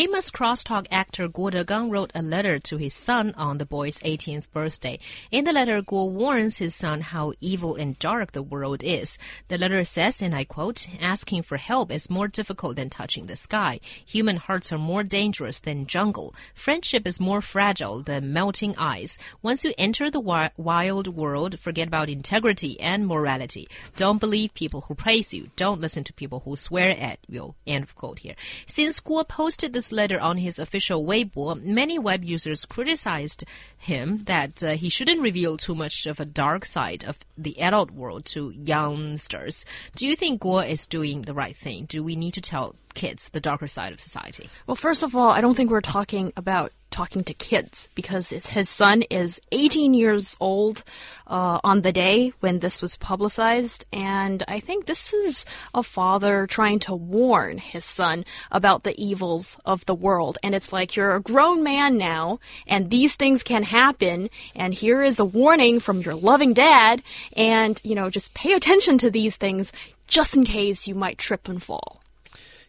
Famous crosstalk actor Guo Degang wrote a letter to his son on the boy's 18th birthday. In the letter, Guo warns his son how evil and dark the world is. The letter says, and I quote, asking for help is more difficult than touching the sky. Human hearts are more dangerous than jungle. Friendship is more fragile than melting ice. Once you enter the wi wild world, forget about integrity and morality. Don't believe people who praise you. Don't listen to people who swear at you. End of quote here. Since Guo posted this letter on his official Weibo, many web users criticized him that uh, he shouldn't reveal too much of a dark side of the adult world to youngsters. Do you think Guo is doing the right thing? Do we need to tell kids the darker side of society? Well, first of all, I don't think we're talking about talking to kids because his son is 18 years old uh, on the day when this was publicized. And I think this is a father trying to warn his son about the evils of the world. And it's like, you're a grown man now, and these things can happen. And here is a warning from your loving dad. And, you know, just pay attention to these things just in case you might trip and fall.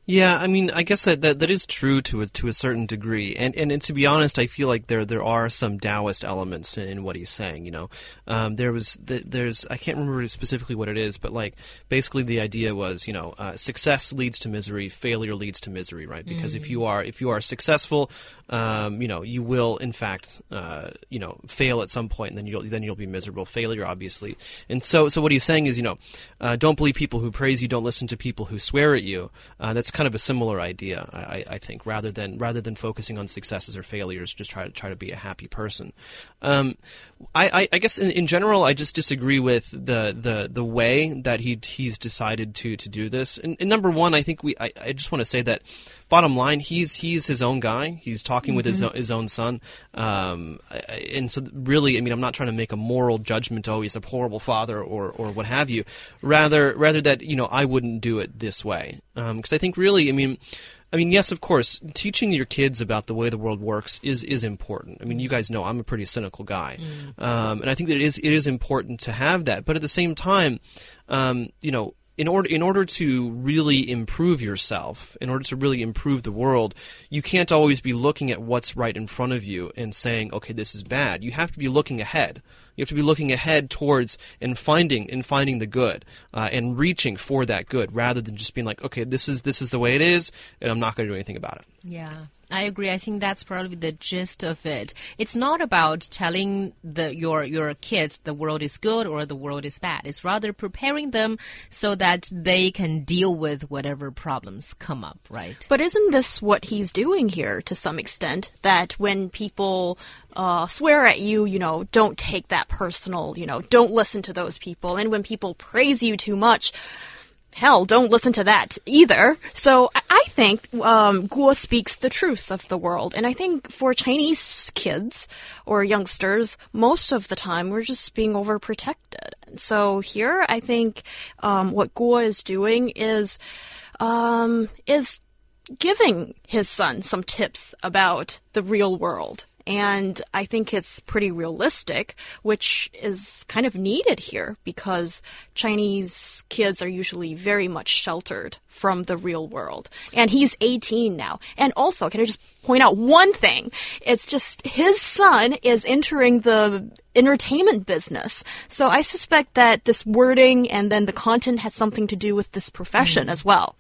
Yeah, I mean, I guess that, that, that is true to a, to a certain degree, and, and and to be honest, I feel like there there are some Taoist elements in, in what he's saying. You know, um, there was the, there's I can't remember specifically what it is, but like basically the idea was you know uh, success leads to misery, failure leads to misery, right? Because mm. if you are if you are successful, um, you know you will in fact uh, you know fail at some point, and then you'll then you'll be miserable. Failure, obviously, and so so what he's saying is you know uh, don't believe people who praise you, don't listen to people who swear at you. Uh, that's kind of a similar idea, I, I, think, rather than rather than focusing on successes or failures, just try to try to be a happy person. Um, I, I, guess in, in, general, I just disagree with the, the, the way that he he's decided to to do this. And, and number one, I think we I, I just want to say that bottom line, he's he's his own guy. He's talking mm-hmm. with his mm-hmm. own, his own son, um, and so really, I mean, I'm not trying to make a moral judgment. Oh, he's a horrible father, or or what have you. Rather, rather that you know, I wouldn't do it this way because um, I think really, I mean. I mean, yes, of course, teaching your kids about the way the world works is is important. I mean, you guys know I'm a pretty cynical guy, mm. um, and I think that it is it is important to have that. But at the same time, um, you know, in order in order to really improve yourself, in order to really improve the world, you can't always be looking at what's right in front of you and saying, "Okay, this is bad." You have to be looking ahead. You have to be looking ahead towards and finding and finding the good uh, and reaching for that good, rather than just being like, "Okay, this is this is the way it is, and I'm not going to do anything about it." Yeah. I agree. I think that's probably the gist of it. It's not about telling the your your kids the world is good or the world is bad. It's rather preparing them so that they can deal with whatever problems come up, right? But isn't this what he's doing here to some extent? That when people uh, swear at you, you know, don't take that personal, you know, don't listen to those people. And when people praise you too much, hell, don't listen to that either. So I think um, Guo speaks the truth of the world, and I think for Chinese kids or youngsters, most of the time we're just being overprotected. So here, I think um, what Guo is doing is um, is giving his son some tips about the real world and I think it's pretty realistic, which is kind of needed here because Chinese kids are usually very much sheltered from the real world. And he's 18 now. And also, can I just point out one thing? It's just his son is entering the entertainment business. So I suspect that this wording and then the content has something to do with this profession mm. as well.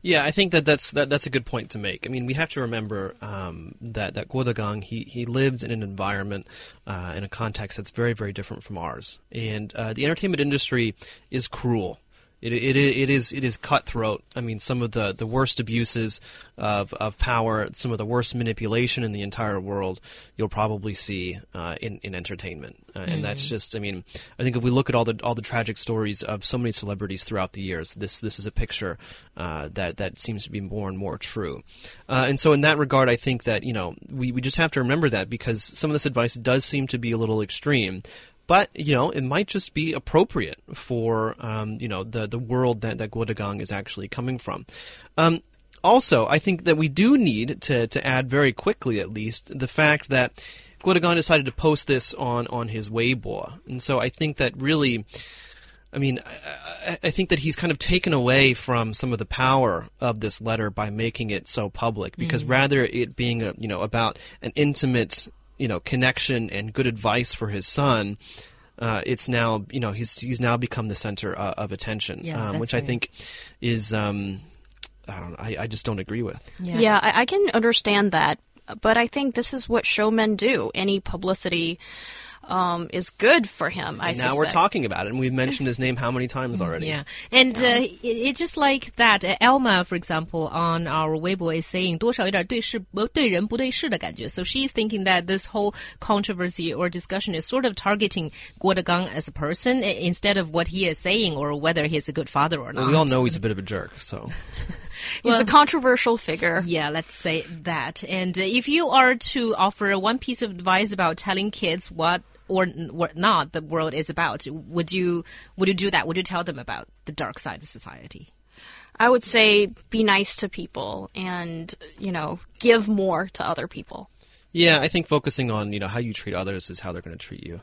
Yeah, I think that that's that, that's a good point to make. I mean, we have to remember um, that that Guo Degang he he lives in an environment uh, in a context that's very very different from ours, and uh, the entertainment industry is cruel. It, it, it is it is cutthroat. I mean, some of the, the worst abuses of, of power, some of the worst manipulation in the entire world, you'll probably see uh, in in entertainment, uh, and mm-hmm. that's just. I mean, I think if we look at all the all the tragic stories of so many celebrities throughout the years, this this is a picture uh, that that seems to be more and more true. Uh, and so, in that regard, I think that you know we we just have to remember that because some of this advice does seem to be a little extreme but you know it might just be appropriate for um, you know the the world that that Guo is actually coming from. Um, also, I think that we do need to to add very quickly, at least, the fact that Guo Degang decided to post this on on his Weibo, and so I think that really. I mean, I, think that he's kind of taken away from some of the power of this letter by making it so public, because rather it being a, you know about an intimate you know connection and good advice for his son. Uh, it's now, you know, he's he's now become the center uh, of attention, Yeah, um, that's which I think is, um, I don't, I, I just don't agree with. Yeah, I, I can understand that, but I think this is what showmen do. Any publicity um, is good for him. I And now we're suspect. talking about it, and we've mentioned his name how many times already? Yeah, and uh, it, it just like that. Uh, Elma, for example, on our Weibo is saying 多少有点对事不对人不对事的感觉. So she's thinking that this whole controversy or discussion is sort of targeting Guo Degang as a person i- instead of what he is saying or whether he's a good father or not. Well, we all know he's a bit of a jerk, so. He's a controversial figure. Yeah, let's say that. And uh, if you are to offer one piece of advice about telling kids what or n- what not the world is about, would you would you do that? Would you tell them about the dark side of society? I would say be nice to people and, you know, give more to other people. Yeah, I think focusing on you know how you treat others is how they're going to treat you.